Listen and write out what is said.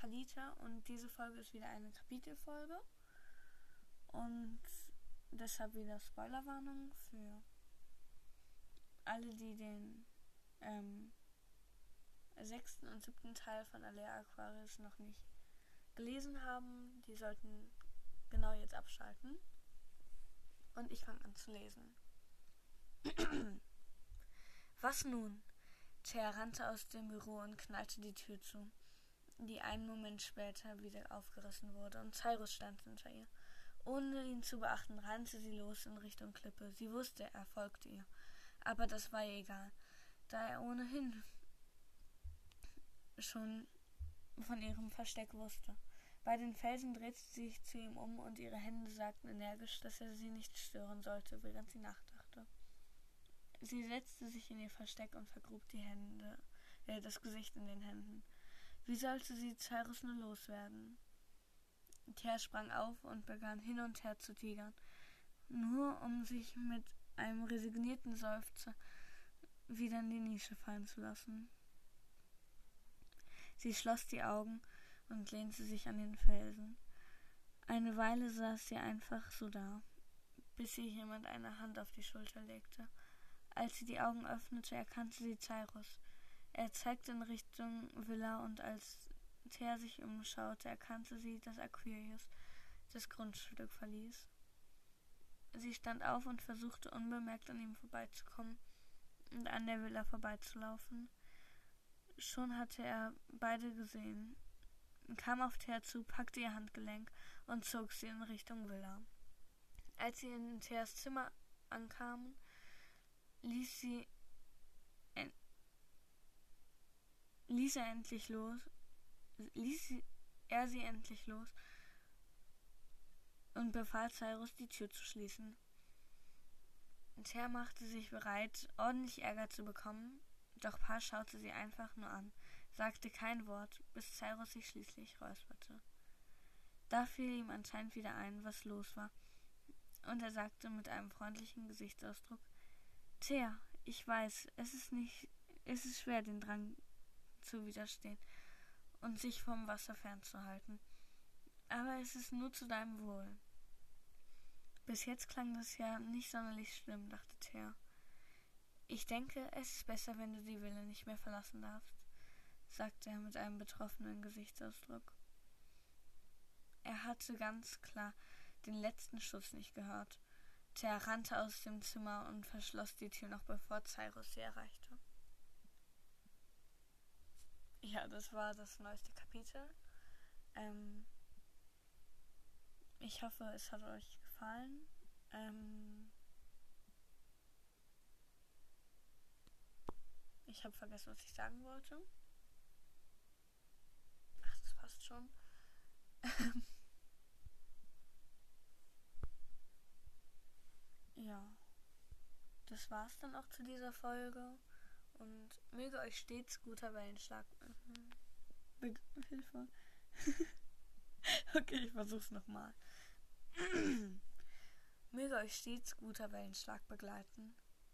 Kalita und diese Folge ist wieder eine Kapitelfolge. Und deshalb wieder Spoilerwarnung für alle, die den ähm, sechsten und siebten Teil von Alea Aquarius noch nicht gelesen haben. Die sollten genau jetzt abschalten. Und ich fange an zu lesen. Was nun? Thea rannte aus dem Büro und knallte die Tür zu, die einen Moment später wieder aufgerissen wurde, und Cyrus stand hinter ihr. Ohne ihn zu beachten, rannte sie los in Richtung Klippe. Sie wusste, er folgte ihr. Aber das war ihr egal, da er ohnehin schon von ihrem Versteck wusste. Bei den Felsen drehte sie sich zu ihm um und ihre Hände sagten energisch, dass er sie nicht stören sollte, während sie nachdachte. Sie setzte sich in ihr Versteck und vergrub die Hände, äh, das Gesicht in den Händen. Wie sollte sie Cyrus nur loswerden? Thea sprang auf und begann hin und her zu tigern, nur um sich mit einem resignierten Seufzer wieder in die Nische fallen zu lassen. Sie schloss die Augen und lehnte sich an den Felsen. Eine Weile saß sie einfach so da, bis ihr jemand eine Hand auf die Schulter legte. Als sie die Augen öffnete, erkannte sie Cyrus. Er zeigte in Richtung Villa und als Thea sich umschaute, erkannte sie, dass Aquarius das Grundstück verließ. Sie stand auf und versuchte unbemerkt an ihm vorbeizukommen und an der Villa vorbeizulaufen. Schon hatte er beide gesehen, kam auf Thea zu, packte ihr Handgelenk und zog sie in Richtung Villa. Als sie in Theas Zimmer ankamen, ließ sie ließ er endlich los, ließ er sie endlich los und befahl Cyrus, die Tür zu schließen. Ter machte sich bereit, ordentlich Ärger zu bekommen, doch Pa schaute sie einfach nur an, sagte kein Wort, bis Cyrus sich schließlich räusperte. Da fiel ihm anscheinend wieder ein, was los war, und er sagte mit einem freundlichen Gesichtsausdruck Thea, ich weiß, es ist nicht es ist schwer, den Drang zu widerstehen und sich vom Wasser fernzuhalten. Aber es ist nur zu deinem Wohl. Bis jetzt klang das ja nicht sonderlich schlimm, dachte Thea. Ich denke, es ist besser, wenn du die Villa nicht mehr verlassen darfst, sagte er mit einem betroffenen Gesichtsausdruck. Er hatte ganz klar den letzten Schuss nicht gehört. Thea rannte aus dem Zimmer und verschloss die Tür noch bevor Cyrus sie erreichte. Ja, das war das neueste Kapitel. Ähm, ich hoffe, es hat euch gefallen. Ähm, ich habe vergessen, was ich sagen wollte. Ach, das passt schon. ja. Das war's dann auch zu dieser Folge. Und möge euch stets guter Wellenschlag. Mhm. Hilfe. okay, ich versuch's nochmal. möge euch stets guter Wellenschlag begleiten